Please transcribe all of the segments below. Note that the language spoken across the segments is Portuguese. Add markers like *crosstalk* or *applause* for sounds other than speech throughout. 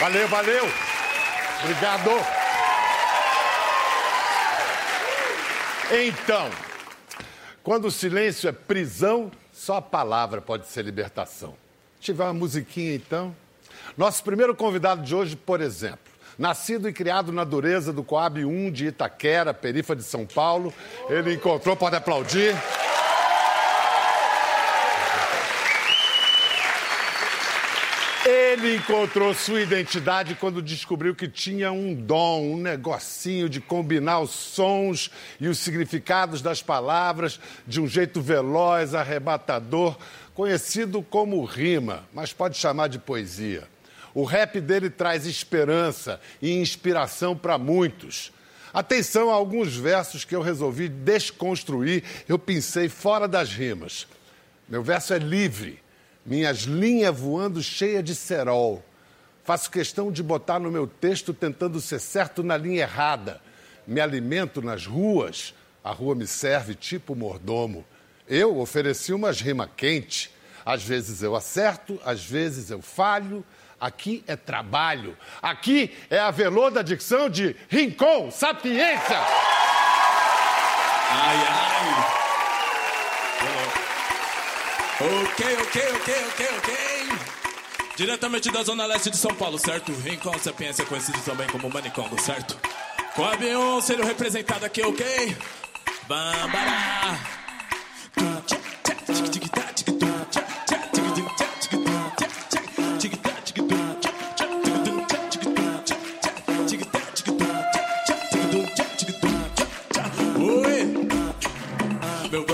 Valeu, valeu. Obrigado. Então, quando o silêncio é prisão, só a palavra pode ser libertação. Tiver uma musiquinha então. Nosso primeiro convidado de hoje, por exemplo, nascido e criado na dureza do Coab 1 de Itaquera, perifa de São Paulo, ele encontrou, pode aplaudir. Ele encontrou sua identidade quando descobriu que tinha um dom, um negocinho de combinar os sons e os significados das palavras de um jeito veloz, arrebatador, conhecido como rima, mas pode chamar de poesia. O rap dele traz esperança e inspiração para muitos. Atenção a alguns versos que eu resolvi desconstruir, eu pensei fora das rimas. Meu verso é livre minhas linhas voando cheia de cerol. Faço questão de botar no meu texto tentando ser certo na linha errada. Me alimento nas ruas, a rua me serve tipo mordomo. Eu ofereci umas rima quente. Às vezes eu acerto, às vezes eu falho. Aqui é trabalho. Aqui é a velô da dicção de Rincon Sapiência. Ai, ai. Ok, ok, ok, ok, ok. Diretamente da zona leste de São Paulo, certo? Rincon Sapiência, conhecido também como Manicongo, certo? Coab 1 sendo representado aqui, ok? Bambara. Meu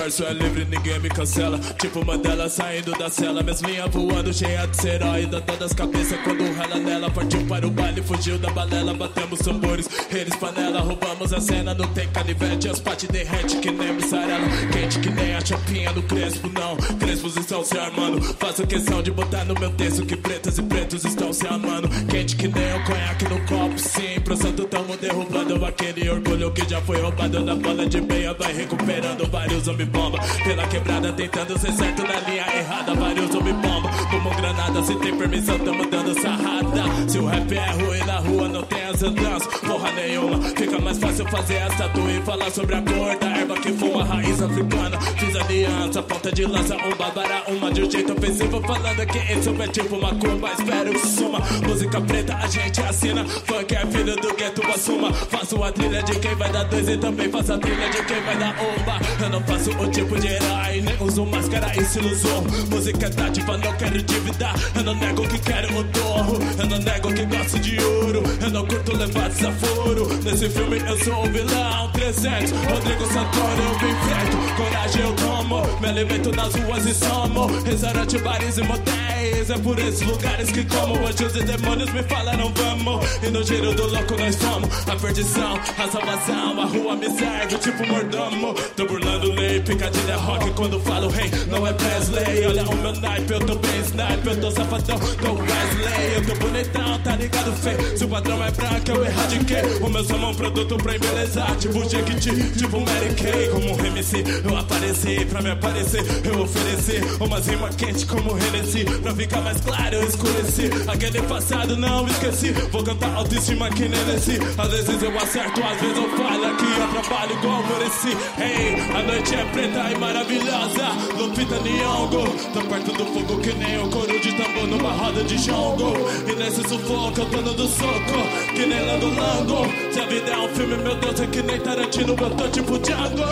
verso é livre, ninguém me cancela. Tipo Mandela saindo da cela. Minhas linhas voando, cheia de herói. Dando das cabeças quando rala nela. Partiu para o baile, fugiu da balela. Batemos tambores, eles panela. Roubamos a cena, não tem canivete. As pates derrete que nem mussarela. Quente que nem a chapinha do Crespo, não. Crespos estão se armando. Faço questão de botar no meu texto que pretas e pretos estão se amando. Quente que nem o conhaque no copo, sim. Pro santo tamo derrubando aquele orgulho que já foi roubado na bola de meia. Vai recuperando vários zumbi bomba. Pela quebrada tentando ser certo na linha errada. Vários zumbi bomba. Como granada, se tem permissão, tamo dando sarrada. Se o rap é ruim na rua, não tem as andanças, porra nenhuma. Fica mais fácil fazer essa tua e falar sobre a cor da erva que fuma, raiz africana. Aliança, ponta de lança, um barbara, uma de um jeito ofensivo. Falando que isso é tipo uma curva, espero que suma. Música preta, a gente assina. Funk é filho do gueto, assuma. Faço a trilha de quem vai dar dois e também faço a trilha de quem vai dar uma. Eu não faço o tipo de herói, nem uso máscara e se ilusão. Música é dádiva, não quero dívida. Eu não nego que quero o torro. Eu não nego que gosto de ouro. Eu não curto levar desaforo. Nesse filme eu sou o vilão. 300, Rodrigo Santoro, eu vim feito. Coragem eu tomo. Me alimento nas ruas e somo. Restaurante, bares e motéis. É por esses lugares que como. Anjos e demônios me falaram vamos. E no giro do louco nós somos. A perdição, a salvação. A rua me serve tipo mordomo. Tô burlando lei, picadilha rock. Quando falo rei, hey, não é Presley. Olha o meu naipe, eu tô bem snipe. Eu tô safadão, tô Wesley. Eu tô bonitão, tá ligado, feio. Se o padrão é branco, eu erradiquei. O meu som é um produto pra embelezar. Tipo Jequiti, tipo Mary Kay. Como um MC, eu apareci. Pra me aparecer, eu ofereci. Umas rimas quentes como Hennessy. Pra ficar mais claro, eu escureci. Aquele passado não esqueci. Vou cantar autoestima que nem Nessi. Às vezes eu acerto, às vezes eu falho. Aqui eu trabalho igual mereci. Hey, a noite é preta e maravilhosa. Lupita Nyong'o. Tô perto do fogo que nem o coro de tambor numa roda de jongo. E nesse sufoco tô dando soco. Que nem Lando Lando. Se a vida é um filme, meu Deus, é que nem Tarantino. Eu tô tipo Django.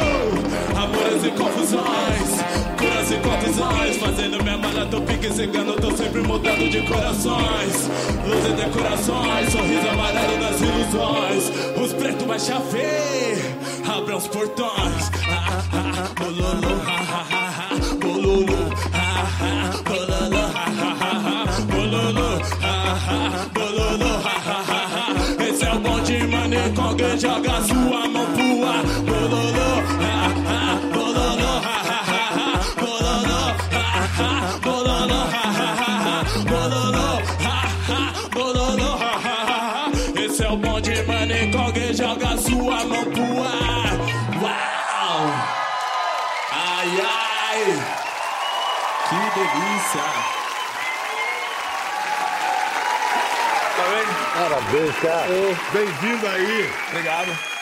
Amores e confusões. Curas e confusões. Fazendo minha mala, tô pique cigano. Tô sempre mudando de corações. Luz e decorações. Sorriso amarelo nas ilusões. Os pretos vai chover. Abram os portões. Ah, ah, ah, ah. Delícia! Tá vendo? Parabéns, cara. Bem-vindo aí. Obrigado.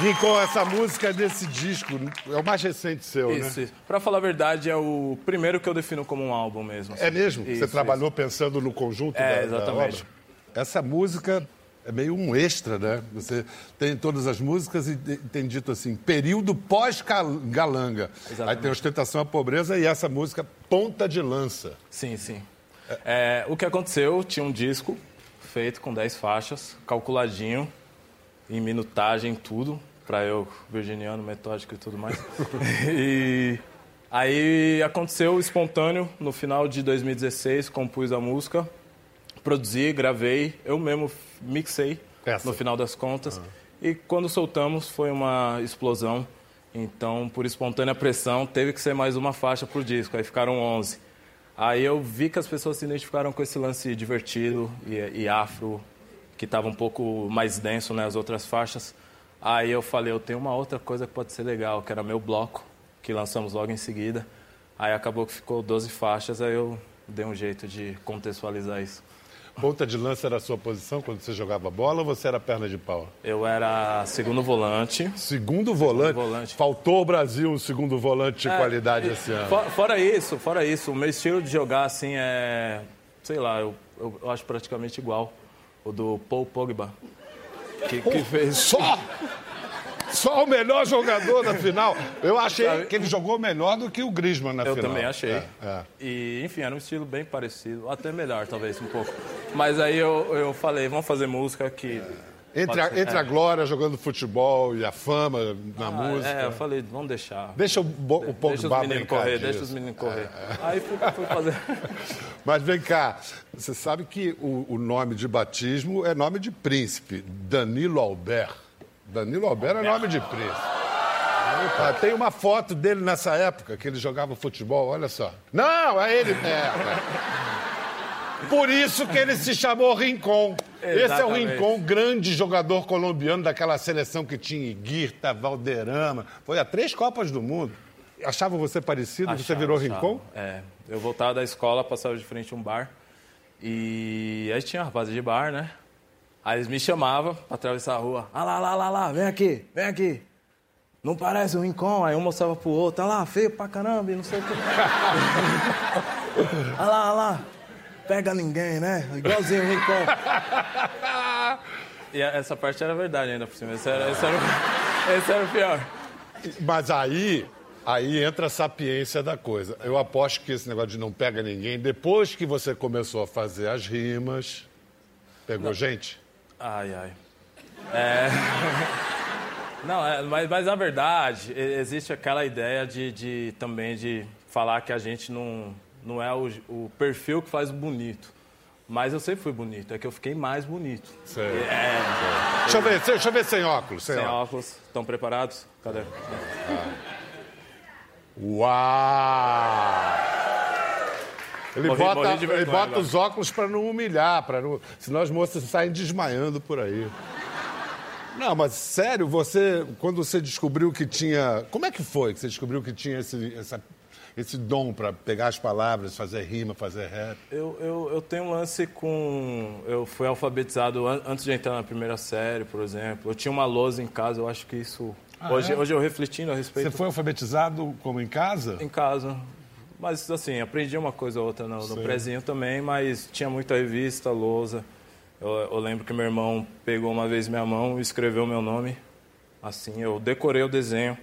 Rincon, essa música desse disco é o mais recente seu, isso, né? Isso. Pra falar a verdade, é o primeiro que eu defino como um álbum mesmo. Assim. É mesmo? Isso, Você trabalhou pensando no conjunto é, da, exatamente. Da Essa música é meio um extra, né? Você tem todas as músicas e tem dito assim, período pós-galanga. Aí tem ostentação à pobreza e essa música ponta de lança. Sim, sim. É, o que aconteceu, tinha um disco feito com 10 faixas, calculadinho, em minutagem, tudo para eu, virginiano, metódico e tudo mais. *laughs* e aí aconteceu espontâneo no final de 2016, compus a música, produzi, gravei, eu mesmo mixei Essa. no final das contas. Uhum. E quando soltamos foi uma explosão. Então, por espontânea pressão, teve que ser mais uma faixa pro disco. Aí ficaram 11. Aí eu vi que as pessoas se identificaram com esse lance divertido e, e afro, que estava um pouco mais denso, né, as outras faixas. Aí eu falei, eu tenho uma outra coisa que pode ser legal, que era meu bloco, que lançamos logo em seguida. Aí acabou que ficou 12 faixas, aí eu dei um jeito de contextualizar isso. Ponta de lança era a sua posição quando você jogava bola ou você era perna de pau? Eu era segundo volante. Segundo volante? Segundo volante. Faltou ao Brasil um segundo volante de é, qualidade esse ano. Fora, fora, isso, fora isso, o meu estilo de jogar assim é, sei lá, eu, eu, eu acho praticamente igual o do Paul Pogba. Que, que fez. Só! Só o melhor jogador na final. Eu achei que ele jogou melhor do que o Griezmann na eu final. Eu também achei. É, é. E, enfim, era um estilo bem parecido, até melhor, talvez, um pouco. Mas aí eu, eu falei, vamos fazer música que. Entre, a, entre é. a glória jogando futebol e a fama na ah, música. É, eu falei, vamos deixar. Deixa o, o Pogba Deixa os meninos correr, disso. deixa os meninos correr. É. Aí fui, fui fazer. *laughs* Mas vem cá, você sabe que o, o, nome de batismo é nome de príncipe, Danilo Albert. Danilo Albert é nome de príncipe. Ah, tem uma foto dele nessa época que ele jogava futebol, olha só. Não, é ele. É, Por isso que ele se chamou Rincon. Exatamente. Esse é o Rincon, grande jogador colombiano daquela seleção que tinha Iguirta, Valderrama. Foi a três Copas do Mundo. Achava você parecido? Achava, você virou achava. Rincon? É. Eu voltava da escola, passava de frente a um bar. E aí tinha uma rapaziada de bar, né? Aí eles me chamavam pra atravessar a rua. Ah lá, lá, lá, lá, vem aqui, vem aqui. Não parece um Rincon? Aí um mostrava pro outro, ah lá, feio pra caramba, não sei o que. *laughs* ah lá, ah lá, pega ninguém, né? Igualzinho o Rincon. *laughs* e essa parte era verdade ainda por cima. Esse era, esse era, *laughs* esse era o pior. Mas aí, Aí entra a sapiência da coisa. Eu aposto que esse negócio de não pega ninguém, depois que você começou a fazer as rimas, pegou não. gente? Ai, ai. É... *laughs* Não, é, mas, mas na verdade, existe aquela ideia de, de, também de falar que a gente não, não é o, o perfil que faz o bonito. Mas eu sempre fui bonito, é que eu fiquei mais bonito. Sei. É, deixa, eu ver, deixa eu ver sem óculos. Sem, sem óculos. Estão preparados? Cadê? Ah. Uau! Ele morri, bota, morri ele bota os óculos para não humilhar, para não... senão as moças saem desmaiando por aí. Não, mas sério, você, quando você descobriu que tinha. Como é que foi que você descobriu que tinha esse, essa, esse dom para pegar as palavras, fazer rima, fazer rap? Eu, eu, eu tenho um lance com. Eu fui alfabetizado antes de entrar na primeira série, por exemplo. Eu tinha uma lousa em casa, eu acho que isso ah, hoje, é? hoje eu refletindo a respeito. Você foi alfabetizado como em casa? Em casa. Mas assim, aprendi uma coisa ou outra no, no prezinho também, mas tinha muita revista, lousa. Eu, eu, lembro que meu irmão pegou uma vez minha mão e escreveu meu nome. Assim, eu decorei o desenho.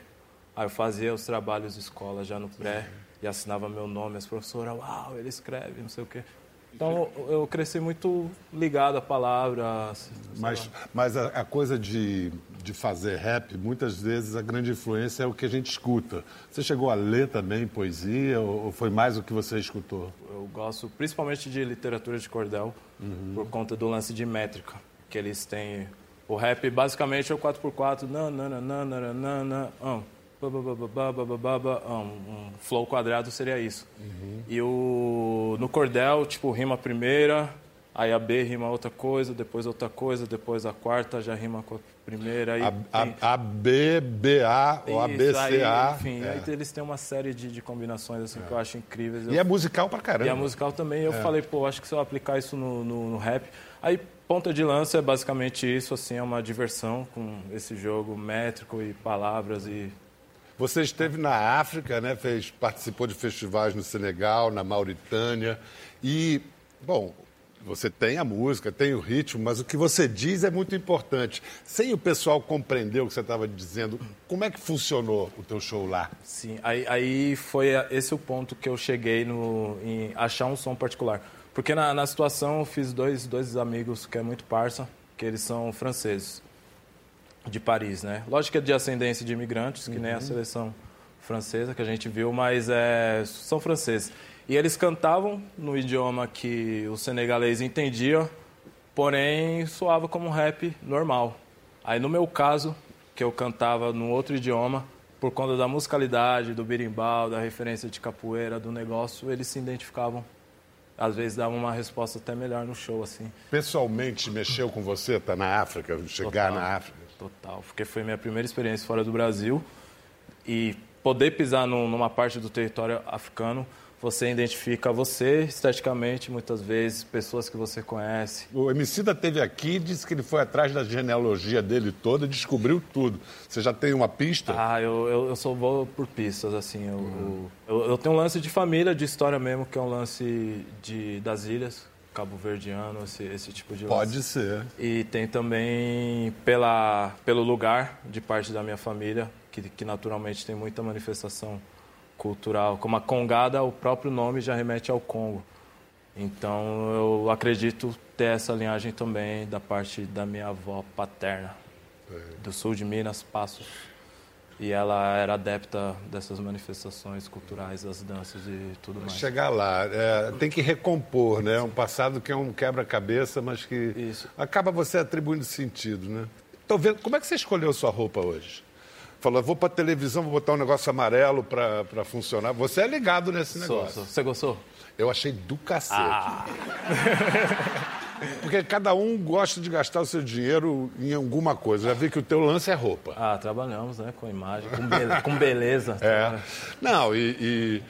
Aí eu fazia os trabalhos de escola já no pré e assinava meu nome. As professoras, uau, ele escreve, não sei o quê. Então eu cresci muito ligado à palavra. Mas, mas a, a, coisa de, de fazer rap, muitas vezes a grande influência é o que a gente escuta. Você chegou a ler também poesia ou, ou foi mais o que você escutou? Eu gosto principalmente de literatura de cordel, uhum. por conta do lance de métrica que eles têm. O rap basicamente é o 4x4, nananana, um um flow quadrado seria isso. Uhum. E o, no cordel, tipo, rima a primeira, Aí a B rima outra coisa, depois outra coisa, depois a quarta já rima com a primeira. Aí A, a, a B, B, A ou a B, C, A. Enfim, É. aí eles têm uma série de, de combinações assim, que eu acho incríveis. E Eu- é musical pra caramba. e a musical também, eu falei, pô, acho que se eu aplicar isso no, no- no rap. Aí, ponta de lança é basicamente isso, assim, é uma diversão com esse jogo métrico e palavras e. Você esteve na África, né? Fez, participou de festivais no Senegal, na Mauritânia. E, bom, você tem a música, tem o ritmo, mas o que você diz é muito importante. Sem o pessoal compreender o que você estava dizendo, como é que funcionou o teu show lá? Sim, aí, aí foi esse o ponto que eu cheguei no, em achar um som particular. Porque na, na situação eu fiz dois, dois amigos que é muito parça, que eles são franceses, de Paris, né? Lógico que é de ascendência de imigrantes, que nem a seleção francesa que a gente viu, mas é, são franceses. E eles cantavam no idioma que o senegalês entendia, porém soava como um rap normal. Aí no meu caso, que eu cantava num outro idioma, por conta da musicalidade, do birimbau, da referência de capoeira, do negócio, eles se identificavam. Às vezes davam uma resposta até melhor no show, assim. Pessoalmente mexeu com você, tá na África, chegar Total. na África? Total, porque foi minha primeira experiência fora do Brasil e poder pisar num- numa parte do território africano, você identifica você esteticamente, muitas vezes, pessoas que você conhece. O Emicida teve aqui disse que ele foi atrás da genealogia dele toda e descobriu tudo. Você já tem uma pista? Ah, eu, eu, eu sou vou por pistas, assim. Eu, eu, eu tenho um lance de família, de história mesmo, que é um lance de, das ilhas, Cabo Verdeano, esse, esse tipo de lance. Pode ser. E tem também pela, pelo lugar de parte da minha família, que, que naturalmente tem muita manifestação cultural. Como a Congada, o próprio nome já remete ao Congo. Então eu acredito ter essa linhagem também da parte da minha avó paterna, do sul de Minas, Passos. E ela era adepta dessas manifestações culturais, das danças e tudo mais. Chegar lá, é, tem que recompor, né? Um passado que é um quebra-cabeça, mas que Isso. acaba você atribuindo sentido, né? Tô vendo, como é que você escolheu sua roupa hoje? Falou, vou pra televisão, vou botar um negócio amarelo pra, pra funcionar. Você é ligado nesse Sou, negócio. sou. Você gostou? Eu achei do cacete. Ah. *laughs* Porque cada um gosta de gastar o seu dinheiro em alguma coisa. Já vi que o teu lance é roupa. Ah, trabalhamos, né? Com imagem, com, be- com beleza. É. Não, e, e-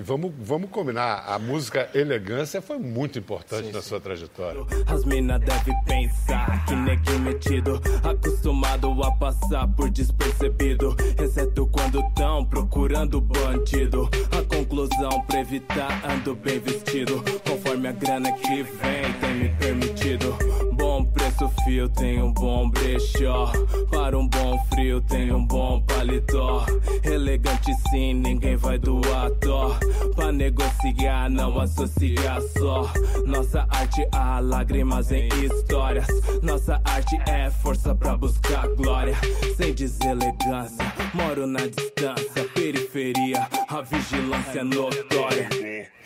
e vamos, vamos combinar. A música Elegância foi muito importante na sua trajetória. As mina deve pensar que neguinho metido, acostumado a passar por despercebido, exceto quando tão procurando bandido. A conclusão pra evitar ando bem vestido, conforme a grana que vem tem me permitido. Bom preço fio tem um bom brechó, para um bom frio tem um bom paletó. Elegante sim, ninguém vai doar dó. Pra negociar, não associar só. Nossa arte há lágrimas em histórias. Nossa arte é força pra buscar glória. Sem deselegância, moro na distância, periferia, a vigilância notória.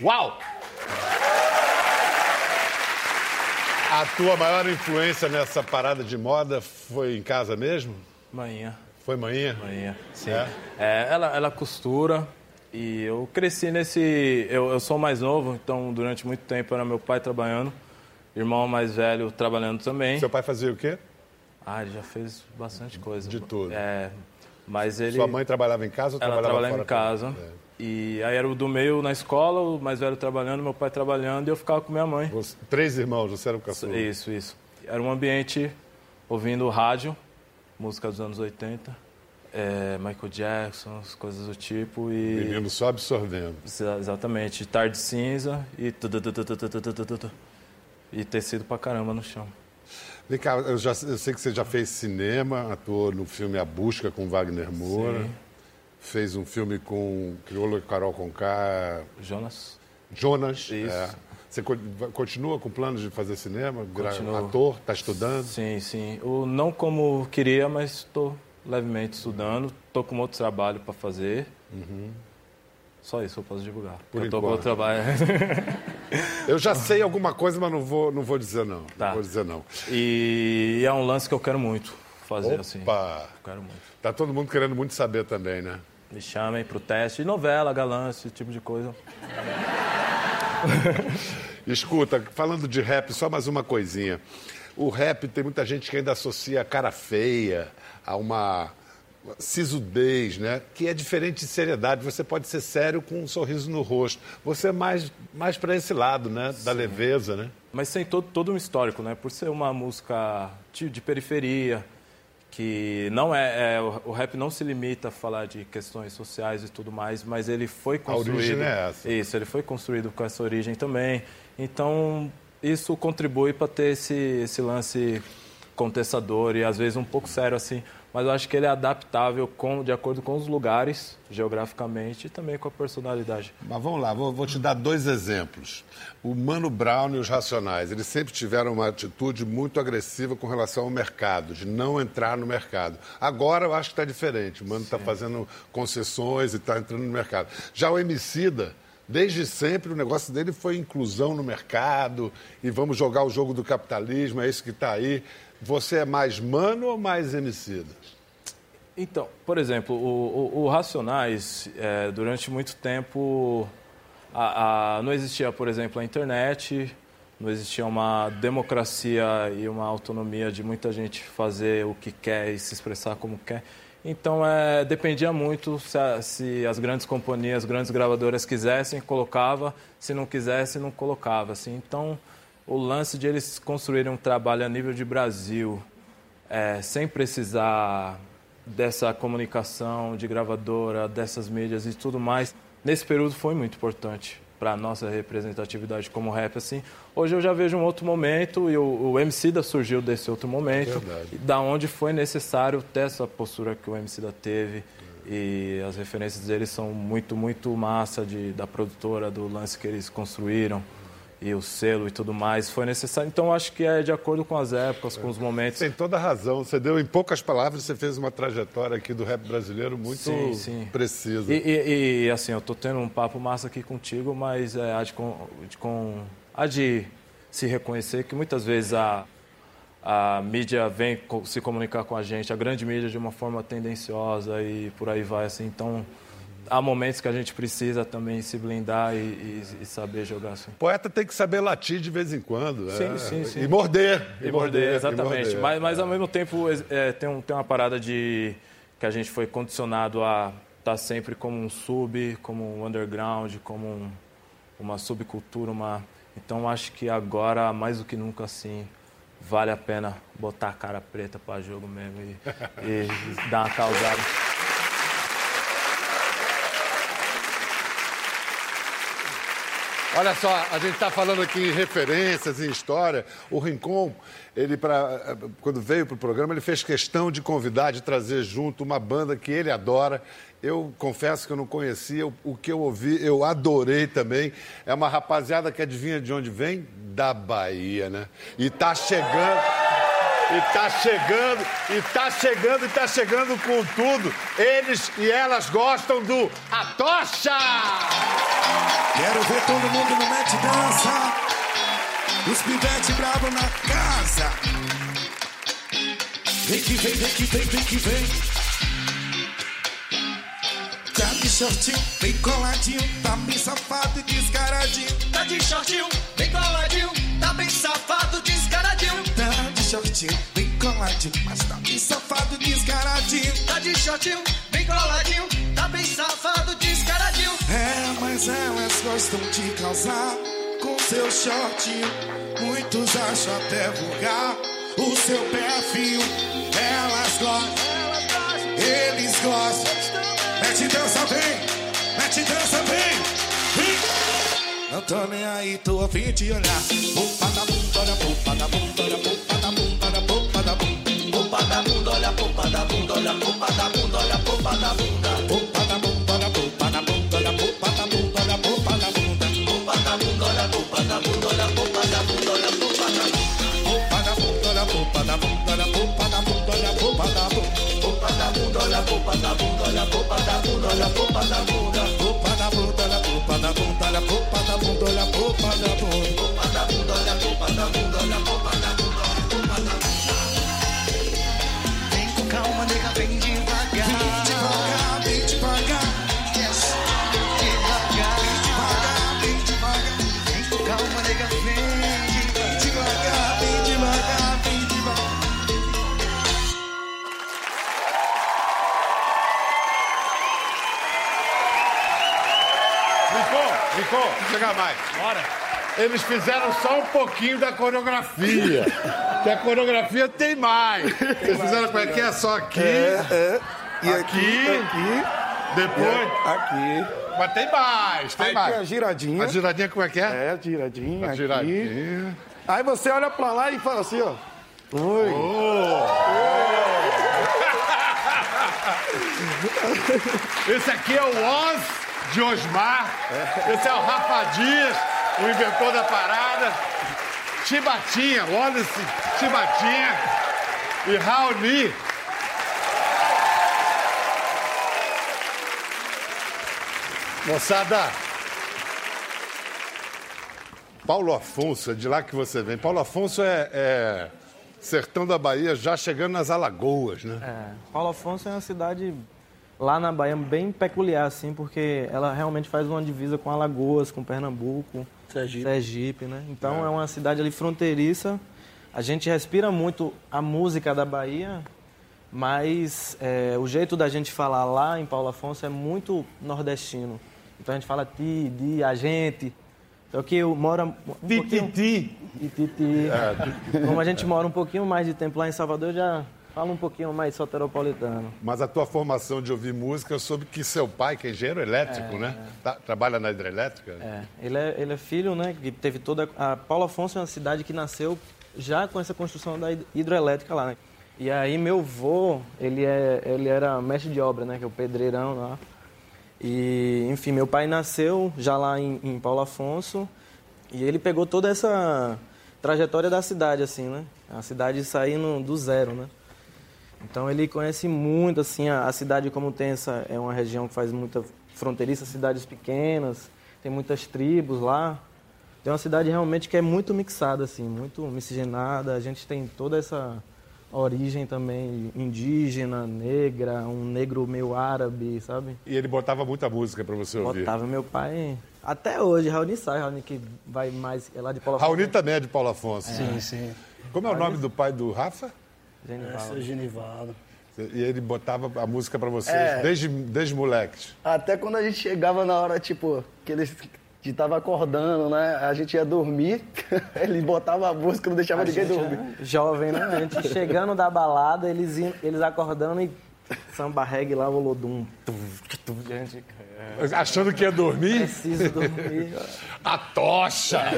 Uau! A tua maior influência nessa parada de moda foi em casa mesmo? Manhã, Foi manhã? manhã. Sim. É? É, ela, ela costura e eu cresci nesse. Eu, eu sou mais novo, então durante muito tempo era meu pai trabalhando, irmão mais velho trabalhando também. Seu pai fazia o quê? Ah, ele já fez bastante coisa. De tudo. É, mas ele. Sua mãe trabalhava em casa ou Ela trabalhava trabalhava em fora casa. também? É. E aí era o do meio na escola, o mais velho trabalhando, meu pai trabalhando e eu ficava com minha mãe. Três irmãos, você era o caçula? Isso, isso. Era um ambiente ouvindo rádio, música dos anos 80, é, Michael Jackson, coisas do tipo e... Menino só absorvendo. Exatamente. Tarde cinza e... E tecido pra caramba no chão. Vem cá, eu, já, eu sei que você já fez cinema, atuou no filme A Busca com Wagner Moura. Sim. Fez um filme com Criolo e Carol Conká, Jonas? Jonas. Isso. é. Você continua com planos de fazer cinema? Continuo. ator? Está estudando? Sim, sim. O, não como queria, mas estou levemente estudando. Estou com outro trabalho para fazer. Só isso eu posso divulgar. Uhum. Por eu tô com outro trabalho. *laughs* Eu já sei alguma coisa, mas não vou, não vou dizer não. Tá. Não vou dizer não. e é um lance que eu quero muito fazer assim. Opa! Quero muito. Tá todo mundo querendo muito saber também, né? Me chamem pro teste de novela, galã, esse tipo de coisa. *laughs* Escuta, falando de rap, só mais uma coisinha. O rap tem muita gente que ainda associa a cara feia a uma sisudez, né? Que é diferente de seriedade. Você pode ser sério com um sorriso no rosto. Você é mais, mais para esse lado, né? Da Sim. leveza, né? Mas tem todo, todo um histórico, né? Por ser uma música de, de periferia, que não é, é, o rap não se limita a falar de questões sociais e tudo mais, mas ele foi construído. A origem é essa. Isso, ele foi construído com essa origem também. Então isso contribui para ter esse, esse lance contestador e às vezes um pouco sério assim mas eu acho que ele é adaptável com, de acordo com os lugares, geograficamente, e também com a personalidade. Mas vamos lá, vou, vou te dar dois exemplos. O Mano Brown e os Racionais, eles sempre tiveram uma atitude muito agressiva com relação ao mercado, de não entrar no mercado. Agora eu acho que está diferente, o Mano está fazendo concessões e está entrando no mercado. Já o Emicida... Desde sempre o negócio dele foi inclusão no mercado e vamos jogar o jogo do capitalismo, é isso que está aí. Você é mais mano ou mais emicida? Então, por exemplo, o, o, o Racionais, é, durante muito tempo, a, a, não existia, por exemplo, a internet, não existia uma democracia e uma autonomia de muita gente fazer o que quer e se expressar como quer. Então, é, dependia muito se, se, as grandes companhias, as grandes gravadoras quisessem, colocava, se não quisessem, não colocava. Assim. Então, o lance de eles construírem um trabalho a nível de Brasil, é, sem precisar dessa comunicação de gravadora, dessas mídias e tudo mais, nesse período foi muito importante para a nossa representatividade como rap. Assim. Hoje eu já vejo um outro momento e o, o MC da surgiu desse outro momento, é da onde foi necessário ter essa postura que o MC da teve. E as referências deles são muito, muito massa de, da produtora, do lance que eles construíram e o selo e tudo mais foi necessário. Então acho que é de acordo com as épocas, com os momentos. Tem toda a razão. Você deu em poucas palavras, você fez uma trajetória aqui do rap brasileiro muito sim, sim. precisa. E, e, e, assim, eu estou tendo um papo massa aqui contigo, mas é, há, de, de, com, há de se reconhecer que muitas vezes a, a mídia vem se comunicar com a gente, a grande mídia de uma forma tendenciosa e por aí vai assim. Então há momentos que a gente precisa também se blindar e, e, e, saber jogar assim. Poeta tem que saber latir de vez em quando. Sim, é. sim, sim. E morder. E, morder, exatamente. Morder. Mas, mas ao mesmo tempo é, tem, um, tem uma parada de que a gente foi condicionado a estar tá sempre como um sub, como um underground, como um, uma subcultura, uma... Então acho que agora, mais do que nunca, assim, vale a pena botar a cara preta para jogo mesmo e, e *laughs* dar uma causada. Olha só, a gente está falando aqui em referências, em história. O Rincon, ele pra, quando veio para o programa, ele fez questão de convidar, de trazer junto uma banda que ele adora. Eu confesso que eu não conhecia, o que eu ouvi, eu adorei também. É uma rapaziada que adivinha de onde vem? Da Bahia, né? E tá chegando. E tá chegando, e tá chegando, e tá chegando com tudo. Eles e elas gostam do A Tocha! Quero ver todo mundo no Met Dança. Os pivete bravo na casa. Vem que vem, vem que vem, vem que vem. Tá de shortinho, bem coladinho, tá bem safado e descaradinho. Tá de shortinho, bem coladinho, shortinho, bem coladinho, mas tá bem safado, descaradinho. Tá de shortinho, bem coladinho, tá bem safado, descaradinho. É, mas elas gostam de causar com seu shortinho. Muitos acham até vulgar o seu perfil. Elas gostam, eles gostam. Mete dança bem, mete dança bem. Não tô nem aí, tô a fim de olhar. Opa da bunda, olha, opa da bunda, olha, opa da bunda, olha, opa da mais. Bora. Eles fizeram só um pouquinho da coreografia. que a coreografia tem mais. Vocês fizeram como é que é? Só aqui, É. E aqui, Aqui. depois. aqui. Mas tem mais, tem Aí mais. tem a giradinha. A giradinha como é que é? É, a giradinha A aqui. giradinha. Aí você olha pra lá e fala assim, ó. Oi. *laughs* Esse aqui é o Oz de Osmar. Esse é o Rafa Dias, o inventor da parada. Chibatinha, Wallace Chibatinha e Raoni. Moçada, Paulo Afonso, é de lá que você vem. Paulo Afonso é, é sertão da Bahia, já chegando nas Alagoas, né? É, Paulo Afonso é uma cidade lá na Bahia bem peculiar, assim, porque ela realmente faz uma divisa com Alagoas, com Pernambuco, Sergipe. Sergipe né? Então é. uma cidade ali fronteiriça. A gente respira muito a música da Bahia, mas é, o jeito da gente falar lá em Paulo Afonso é muito nordestino. Então a gente fala ti, di, a gente. Só que eu moro um pouquinho... Tititi. E Titi. Como a gente mora um pouquinho mais de tempo lá em Salvador, já falo um pouquinho mais soteropolitano. Mas a tua formação de ouvir música, eu soube que seu pai, que é engenheiro elétrico, né? Tá- trabalha na hidrelétrica? É, ele é, ele é filho, né, que teve toda... A Paulo Afonso é uma cidade que nasceu já com essa construção da hid- hidroelétrica lá, né? E aí meu avô, ele, é, ele era mestre de obra, né, que é o pedreirão lá. E, enfim, meu pai nasceu já lá em, em Paulo Afonso e ele pegou toda essa trajetória da cidade, assim, né? A cidade saindo do zero, né? Então ele conhece muito assim a, a cidade como tem essa é uma região que faz muita fronteiriça, cidades pequenas, tem muitas tribos lá. Tem uma cidade realmente que é muito mixada assim, muito miscigenada. A gente tem toda essa origem também indígena, negra, um negro meio árabe, sabe? E ele botava muita música pra você ouvir. Botava meu pai até hoje, Raoni sai, Raoni que vai mais é lá de Paulo Raoni também é de Paulo Afonso. Sim, sim. Como é o nome do pai do Rafa? Genival. Esse é Genivaldo. E ele botava a música pra vocês É. desde, desde moleques. Até quando a gente chegava na hora, tipo, que eles que tava acordando, né? A gente ia dormir, *laughs* ele botava a música, não deixava ninguém dormir. Jovem, né? A gente chegando da balada, eles, iam- eles acordando e samba reggae lá, Olodum. É, Achando que ia dormir? preciso dormir. *laughs* A tocha! *laughs*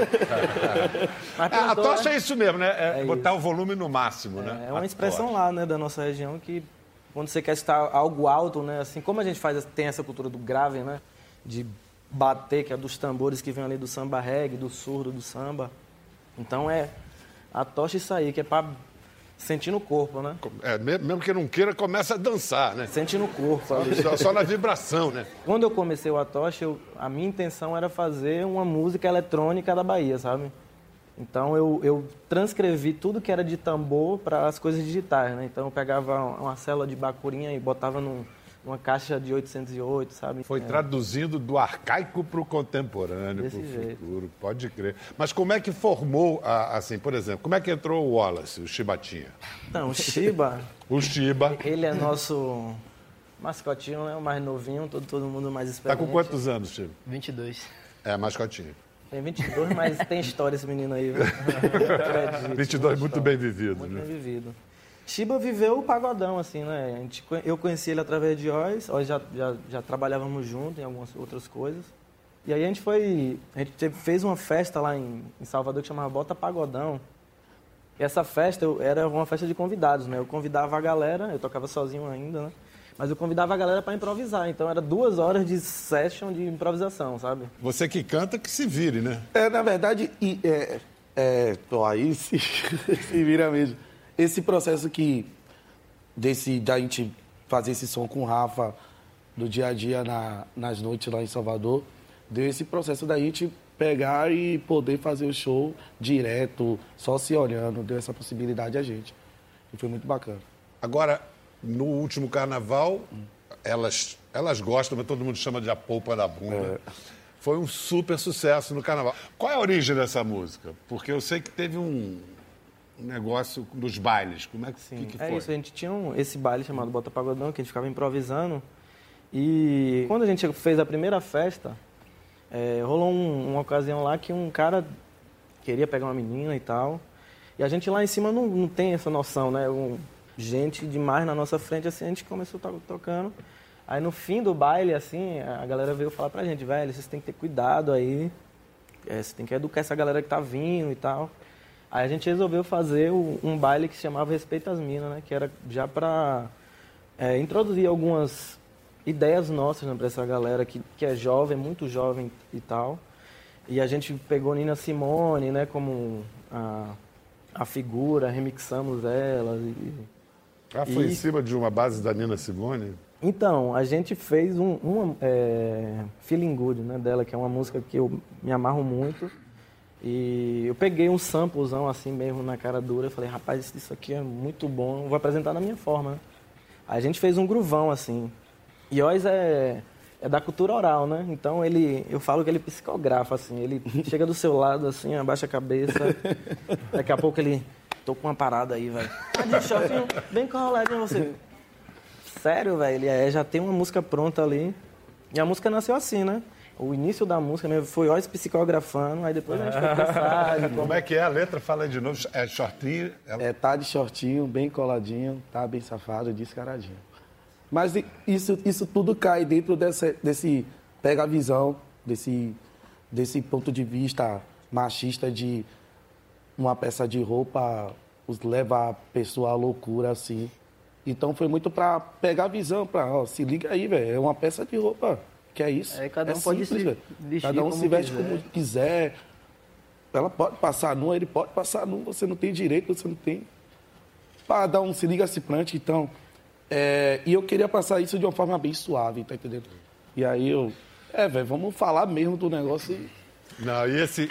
É, a tocha né? é isso mesmo, né? É, É botar o volume no máximo, né? É uma A expressão tocha. lá, né, da nossa região que quando você quer estar algo alto, né, assim, como a gente faz, tem essa cultura do grave, né, de bater, que é dos tambores que vem ali do samba reggae, do surdo, do samba. Então é a tocha isso aí, que é para sentir no corpo, né? É, me- mesmo que não queira, começa a dançar, né? Sentir no corpo. Só, só na vibração, né? Quando eu comecei o Atocha, eu- a minha intenção era fazer uma música eletrônica da Bahia, sabe? Então eu, eu transcrevi tudo que era de tambor para as coisas digitais, né? Então eu pegava uma célula de bacurinha e botava num- numa caixa de 808, sabe? Foi É. traduzindo do arcaico para o contemporâneo, para o jeito. futuro, pode crer. Mas como é que formou, a- assim, por exemplo, como é que entrou o Wallace, o Chibatinha? Então, o Shiba, *laughs* O Shiba. ele é nosso mascotinho, né? O mais novinho, todo, todo mundo mais Tá experiente. com quantos anos, Shiba? 22. É, mascotinho. Tem 22, mas tem história esse menino aí, viu? *laughs* Acredite, 22 muito bem vivido, Muito né? bem vivido. Shiba viveu o pagodão, assim, né? A gente, eu conheci ele através de Oz, Oz já, já, já trabalhávamos junto em algumas outras coisas. E aí a gente foi, a gente fez uma festa lá em, em Salvador que chamava Bota Pagodão. E essa festa eu- era uma festa de convidados, né? Eu convidava a galera, eu tocava sozinho ainda, né? Mas eu convidava a galera para improvisar, então era duas horas de session de improvisação, sabe? Você que canta, que se vire, né? É, na verdade, e, é, é, pô, aí se, *laughs* se vira mesmo. Esse processo que, desse, da gente fazer esse som com o Rafa, do dia a dia na- nas noites lá em Salvador, deu esse processo da gente pegar e poder fazer o show direto, só se olhando, deu essa possibilidade a gente. E foi muito bacana. Agora, no último carnaval, elas, elas gostam, mas todo mundo chama de a polpa da bunda. Foi um super sucesso no carnaval. Qual é a origem dessa música? Porque eu sei que teve um negócio dos bailes. Como é que, que, que é foi? isso, a gente tinha um- esse baile chamado Bota Pagodão, que a gente ficava improvisando. E quando a gente fez a primeira festa, é, rolou um- uma ocasião lá que um cara queria pegar uma menina e tal. E a gente lá em cima não, não tem essa noção, né? Um- gente demais na nossa frente, assim, a gente começou to- tocando. Aí no fim do baile, assim, a galera veio falar pra gente, velho, vocês têm que ter cuidado aí. É, você tem que educar essa galera que tá vindo e tal. Aí a gente resolveu fazer um baile que se chamava Respeita as Minas, né? Que era já pra é, introduzir algumas ideias nossas né, para essa galera que, que é jovem, muito jovem e tal. E a gente pegou Nina Simone, né, como a, a figura, remixamos ela. E... Ah, foi em E- cima de uma base da Nina Simone? Então, a gente fez um, uma é, Feeling Good, né, dela, que é uma música que eu me amarro muito. E eu peguei um samplezão assim mesmo na cara dura, falei, rapaz, isso aqui é muito bom, vou apresentar na minha forma. a gente fez um gruvão assim. E Oz é, é da cultura oral, né? Então ele, eu falo que ele psicografa assim, ele *laughs* chega do seu lado assim, abaixa a cabeça. Daqui a pouco ele, tô com uma parada aí, velho. Tá de shortinho, bem você. Sério, velho, ele é, já tem uma música pronta ali. E a música nasceu assim, né? O início da música mesmo foi Oz psicografando, aí depois a gente foi pensar. *laughs* Como é que é a letra? Fala de novo. É shortinho? Ela- É, tá de shortinho, bem coladinho, tá bem safado, descaradinho. Mas isso, isso tudo cai dentro dessa, desse pega a visão, desse, desse ponto de vista machista de uma peça de roupa os leva a pessoa à loucura assim. Então foi muito pra pegar a visão, pra, ó, se liga aí, velho, é uma peça de roupa. Que é isso? É, cada um pode se velho. vestir Cada um como se veste quiser. como quiser. Ela pode passar nua, ele pode passar nu, você não tem direito, você não tem. Para dar um se liga se plante, então. é, e eu queria passar isso de uma forma bem suave, tá entendendo? E aí eu. É, velho, vamos falar mesmo do negócio e. Não, e esse.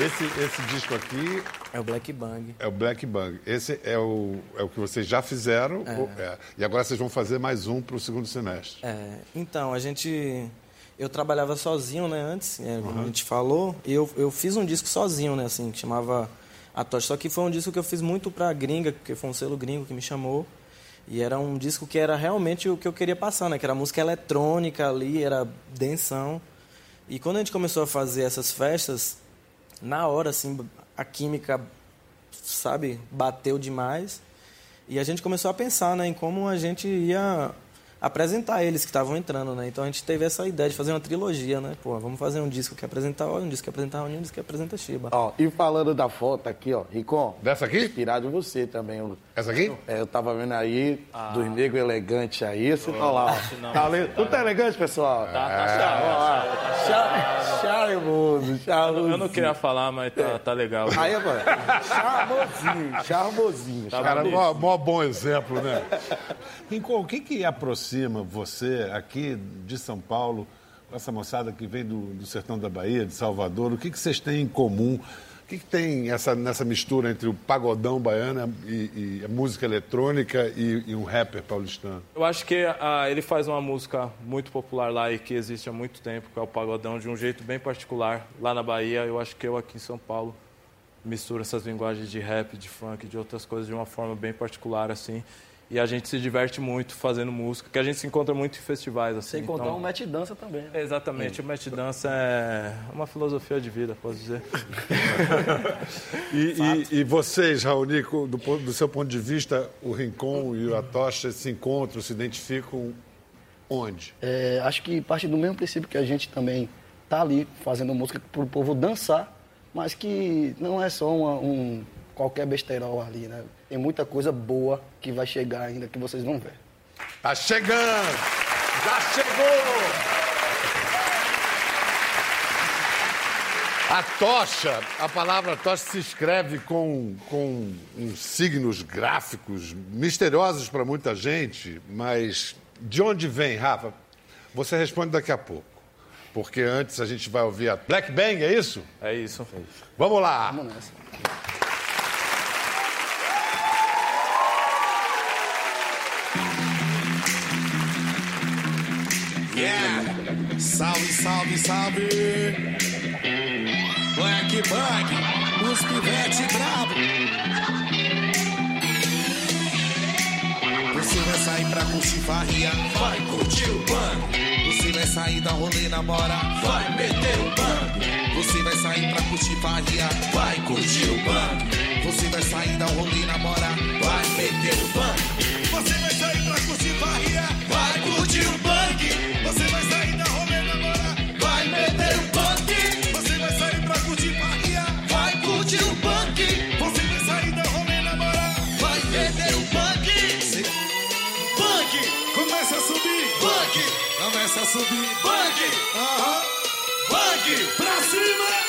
Esse, esse disco aqui É o Black Bang. é o Black Bang. Esse é o, é o que vocês já fizeram. ou- é. E agora vocês vão fazer mais um para o segundo semestre. É, então, a gente. Eu trabalhava sozinho, né, antes, é, como a gente falou, e eu, eu fiz um disco sozinho, né, assim, que chamava A Tocha. Só que foi um disco que eu fiz muito pra gringa, porque foi um selo gringo que me chamou. E era um disco que era realmente o que eu queria passar, né, que era música eletrônica ali, era densão. E quando a gente começou a fazer essas festas, na hora, assim, a química, sabe, bateu demais. E a gente começou a pensar né, em como a gente ia apresentar eles que estavam entrando, né? Então a gente teve essa ideia de fazer uma trilogia, né? Pô, vamos fazer um disco que apresenta Oi, um disco que apresenta Raoni, um disco que apresenta Shiba. Ó, e falando da foto aqui, ó, Ricon. Dessa aqui? Inspirado em você também. Essa aqui? É, eu tava vendo aí, dos negros elegantes aí, você tá lá, ó. Tá le- Tudo tá elegante, pessoal? Tá, tá Charmoso, charmoso. Eu não queria falar, mas tá, tá legal. Aí, mano, charmosinho, charmosinho. Cara, mó, mó bom exemplo, né? Rincon, o que, que aproxima você aqui de São Paulo com essa moçada que vem do, do sertão da Bahia, de Salvador? O que, que vocês têm em comum? O que, que tem essa, nessa mistura entre o pagodão baiano e, e a música eletrônica e, e um rapper paulistano? Eu acho que ah, ele faz uma música muito popular lá e que existe há muito tempo, que é o pagodão, de um jeito bem particular. Lá na Bahia, eu acho que eu aqui em São Paulo misturo essas linguagens de rap, de funk, de outras coisas de uma forma bem particular, assim. E a gente se diverte muito fazendo música, que a gente se encontra muito em festivais, assim. Sem contar então- um match dança também. né? Exatamente, o match dança é uma filosofia de vida, posso dizer. *laughs* E, e- e vocês, Raoni, do, do seu ponto de vista, o Rincon e o Atocha se encontram, se identificam onde? É, acho que parte do mesmo princípio que a gente também tá ali fazendo música para o povo dançar, mas que não é só uma- um qualquer besteirol ali, né? Tem muita coisa boa que vai chegar ainda que vocês vão ver. Tá chegando! Já chegou! A tocha, a palavra tocha se escreve com, com uns signos gráficos misteriosos para muita gente, mas de onde vem, Rafa? Você responde daqui a pouco. Porque antes a gente vai ouvir a Black Bang, é isso? É isso. Vamos lá! Vamos nessa. Salve, salve, salve! Black Bug, os pivete brabo. Você vai sair pra curtir farria, vai curtir o bang. Você vai sair da rolê namorar, vai meter o bang. Você vai sair pra curtir farria, vai curtir o bang. Você vai sair da rolê namorar, vai meter o bang. Você vai começa a subir, bang, aham, bang, pra cima,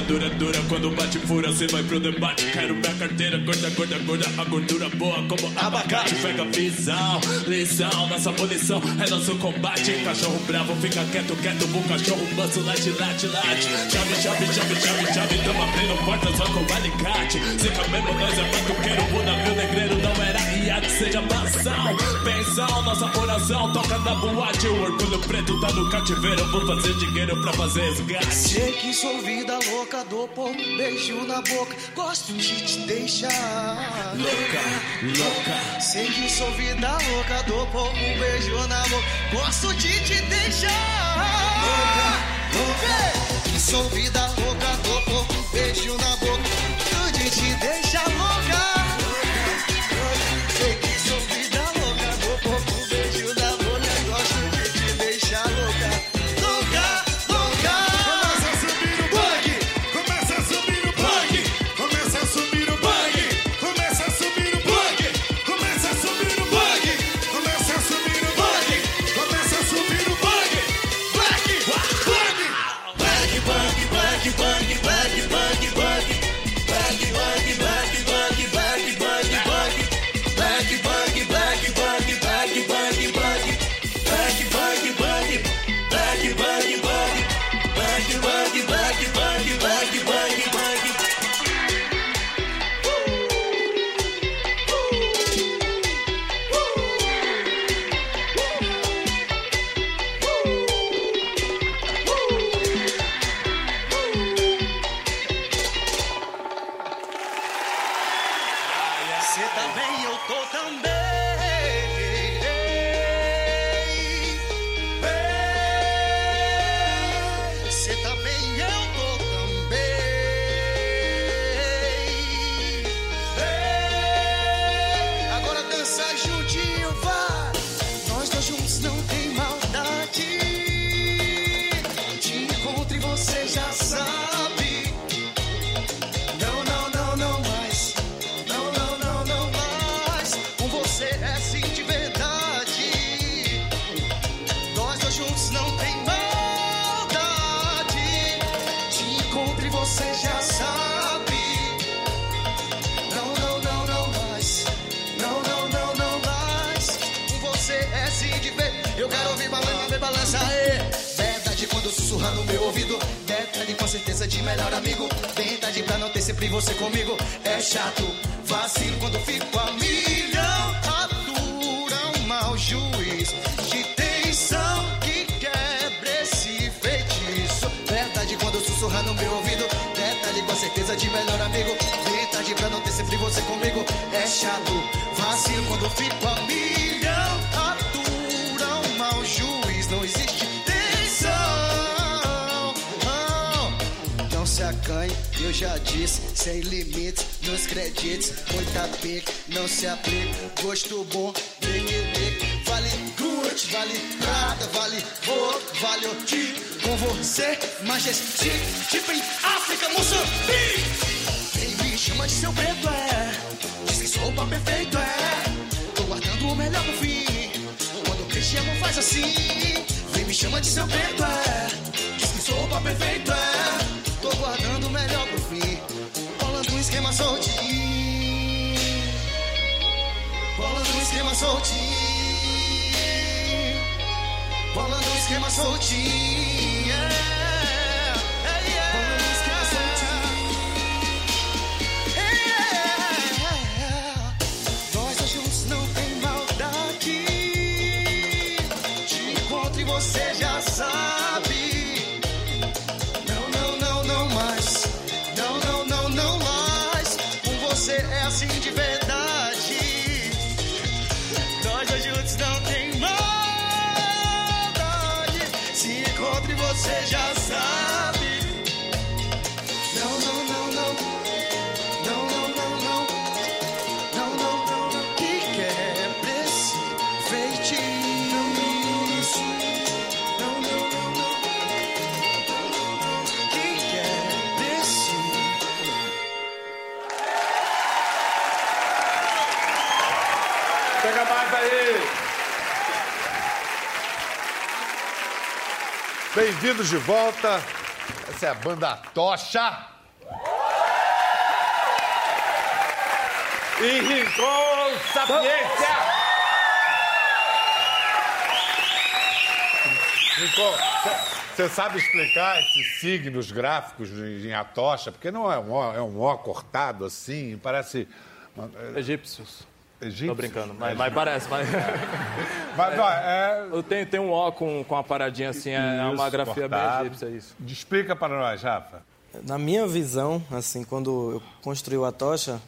dura, dura. Quando bate fura, cê vai pro debate. Quero minha carteira, gorda, gorda, gorda. A gordura boa como abacate. Pega visão, lição, nossa abolição é nosso combate. Cachorro bravo, fica quieto, quieto. Bom cachorro manso, late, late, late. Chave, chave, chave, chave, chave. Tamo abrindo porta só com alicate. Zica mesmo, nós é batuqueiro. O navio negreiro não era iate, seja mansão. Pensão, nossa coração toca na boate. O orgulho preto tá no cativeiro. Vou fazer dinheiro pra fazer resgate. Sei que sou vida louca, dou pouco beijo na boca. Gosto de te deixar Louca, louca. Sei que sou vida louca, dou pouco beijo na boca. Gosto de te deixar louca, louca. Que sou vida louca, dou pouco beijo na boca. Gosto de te deixar louca. Já disse, sem limites nos créditos. Muita pique, não se aplica. Gosto bom, ligue, ligue. Vale good, vale nada, vale outro, vale o. Com você, majestic, tipo em África, Moçambique. Quem me chama de seu preto é, diz que sou o perfeito é. Tô guardando o melhor pro fim. Quando o Cristiano faz assim, vem me chama de seu preto é, diz que sou o perfeito é. Melhor pro fim. Bolando um esquema soltinho. Bolando um esquema soltinho. Bolando um esquema soltinho. yeah. Hey, Bem-vindos de volta. Essa é a banda Tocha. E Rincon Sapiência. Rincon, você sabe explicar esses signos gráficos em em Atocha? Porque não é um O, é um O cortado assim, parece... Egípcios. Egípcio? Tô brincando, mas, mas parece. Mas... *laughs* Mas, ó, é... Eu tenho, tem um O com, com uma paradinha assim, é é uma grafia bem cortado. egípcia, isso. Explica para nós, Rafa. Na minha visão, assim, quando eu construí a tocha,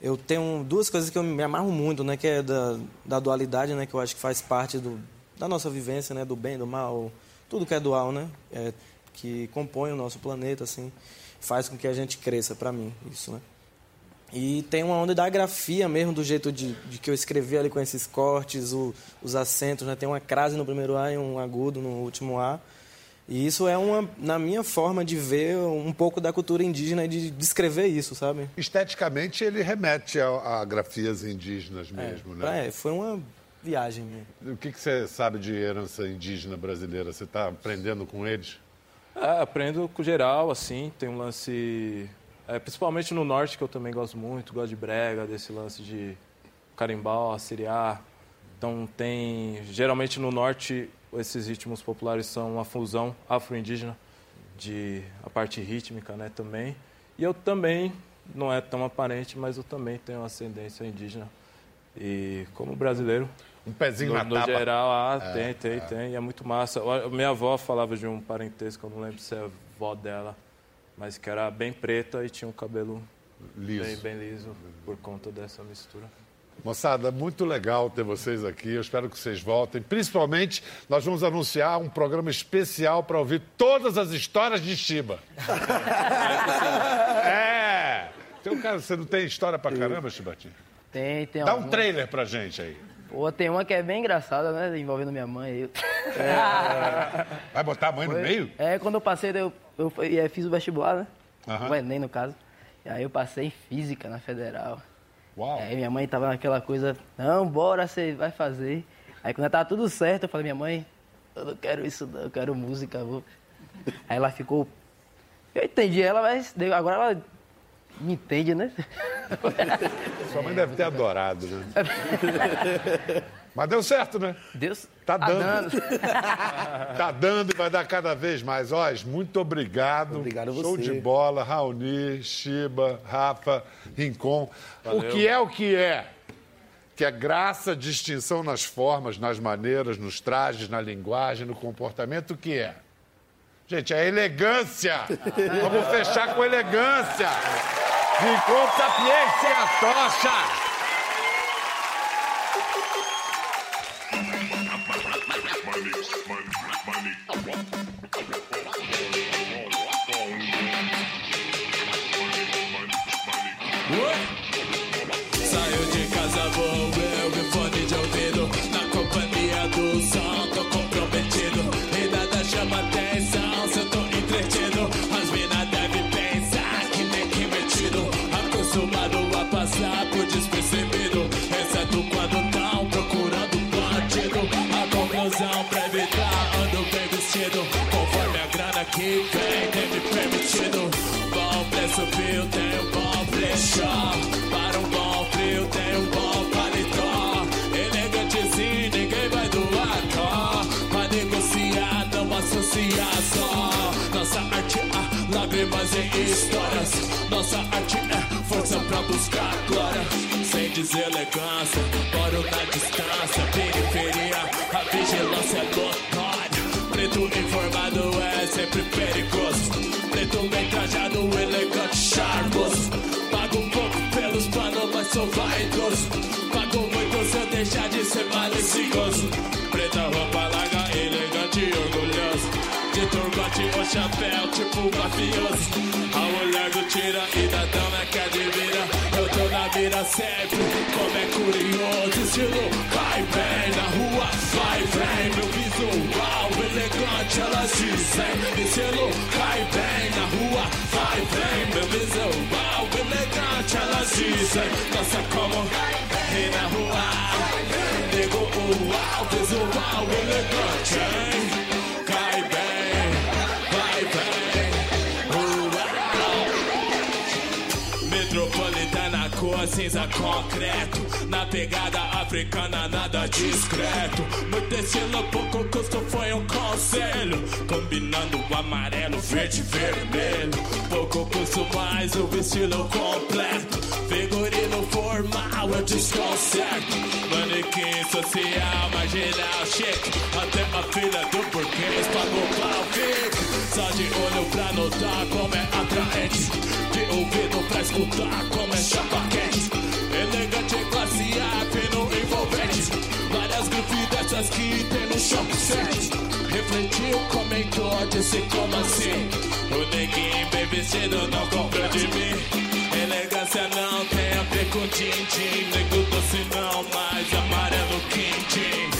eu tenho duas coisas que eu me amarro muito, né? Que é da, da dualidade, né? Que eu acho que faz parte do, da nossa vivência, né? Do bem, do mal, tudo que é dual, né? É, que compõe o nosso planeta, assim, faz com que a gente cresça, para mim, isso, né? E tem uma onda da grafia mesmo, do jeito de, de que eu escrevi ali com esses cortes, o- os acentos, né? Tem uma crase no primeiro A e um agudo no último A. E isso é uma, na minha forma de ver um pouco da cultura indígena e de descrever isso, sabe? Esteticamente, ele remete a, a grafias indígenas mesmo, né? É, foi uma viagem minha. O que, que você sabe de herança indígena brasileira? Você está aprendendo com eles? É, aprendo com geral, assim, tem um lance. É, principalmente no norte, que eu também gosto muito, gosto de brega, desse lance de carimbau, assiriar. Então tem. Geralmente no norte, esses ritmos populares são uma fusão afro-indígena, de a parte rítmica, né, também. E eu também, não é tão aparente, mas eu também tenho ascendência indígena. E como brasileiro, Um pezinho no, na no taba. geral, ah, tem, tem, tem. E é muito massa. Minha avó falava de um parentesco, eu não lembro se é avó dela, mas que era bem preta e tinha um cabelo Liso. Bem, bem liso por conta dessa mistura. Moçada, muito legal ter vocês aqui. Eu espero que vocês voltem. Principalmente, nós vamos anunciar um programa especial para ouvir todas as histórias de Shiba. *laughs* é! Tem um cara, você não tem história pra caramba, Chibatinho? Tem, tem Dá um alguma. trailer pra gente aí. Pô, tem uma que é bem engraçada, né? Envolvendo minha mãe e eu. *laughs* Vai botar a mãe no meio? É, quando eu passei, eu, eu, fiz o vestibular, né? Aham. O Enem, no caso. E aí eu passei em física na federal. Uau. Aí minha mãe tava naquela coisa, não, bora, você vai fazer. Aí quando tava tudo certo, eu falei, minha mãe, eu não quero isso não, eu quero música, vou. Aí ela ficou. Eu entendi ela, mas agora ela me entende, né? *laughs* Sua mãe deve ter adorado, né? *laughs* Mas deu certo, né? Deus Tá tá dando. dando. *laughs* Tá dando e vai dar cada vez mais. Oz, muito obrigado. Obrigado a Show você. de bola, Raoni, Shiba, Rafa, Rincon. O que é o que é? Que é graça, distinção nas formas, nas maneiras, nos trajes, na linguagem, no comportamento, o que é? Gente, é elegância. Vamos fechar com elegância. Rincon, sapiência tocha. A conclusão pra evitar ando bem vestido Conforme a grana que vem tem me permitido passo frio, tem um bom brechó. Para um bom frio, tem um bom paletó. Elegante sim, ninguém vai doar tó. Pra negociar, não associar só. Nossa arte é lágrimas e histórias. Nossa arte é deselegância, moro na distância. Periferia, a vigilância é notória. Preto informado é sempre perigoso. Preto bem trajado, elegante, charmoso. Pago pouco pelos planos, mas sou vaidoso. Pago muito se eu deixar de ser malicioso. Turbante ou chapéu, tipo mafioso. A mulher do tira e da dama que admira. Eu tô na mira sempre, como é curioso. Estilo vai bem na rua, vai vem. Meu visual elegante, elas dizem. Estilo vai bem na rua, vai vem. Meu visual elegante, elas dizem. Nossa, como e na rua. Nego uau, visual elegante, hein? Metropolitana, cor cinza concreto. Na pegada africana, nada discreto. Muito estilo, pouco custo, foi um conselho. Combinando o amarelo, verde e vermelho. Pouco custo, mais o estilo completo. Figurino formal, eu desconcerto. Manequim social, marginal, chique. Até a filha do burguês pagou pau fique. Só de olho pra notar como é atraente. Ouvido pra escutar como é chapa quente. Elegante, classe A, fino envolvente. Várias grifes dessas que tem no shopping set. Refletiu, comentou, disse como assim. O neguinho bem vestido não comprou de mim. Elegância não tem a ver com din-din Nego doce não, mas amarelo quindim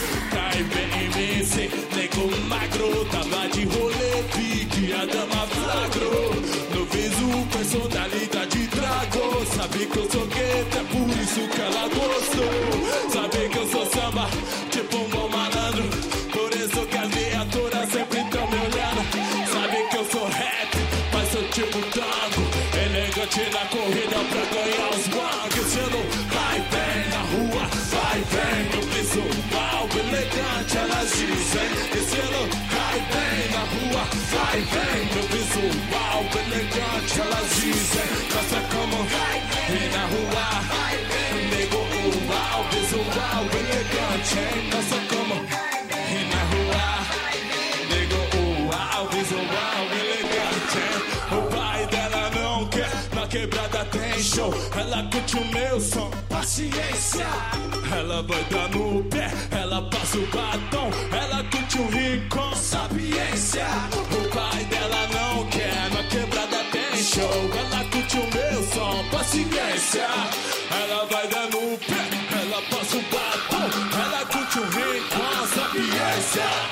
Cai bem em mim, cê nego magro Tava de rolê, vi que a dama flagrou No viso, personalidade tragou Sabe que eu sou gueto, é por isso que ela gostou Sabe que eu sou samba, tipo um bom malandro Por isso que as viaturas sempre tão me olhando Sabe que eu sou rap, mas sou tipo tango Elegante na corrida pra ganhar os bancos vai Elegante elas dizem Sendo vai bem na rua, vai bem no visual Elegante elas dizem Nossa como e na rua Nego uau, visual elegante hein? Nossa como e na rua Nego uau, visual elegante hein? O pai dela não quer Na quebrada tem show Ela curte o meu som Paciência. Ela vai dar no pé Ela passa o batom Ela curte o rincon Sapiência. O pai dela não quer Na quebrada tem show. Ela curte o meu som Paciência. Ela vai dar no pé Ela passa o batom Ela curte o rincon Sapiência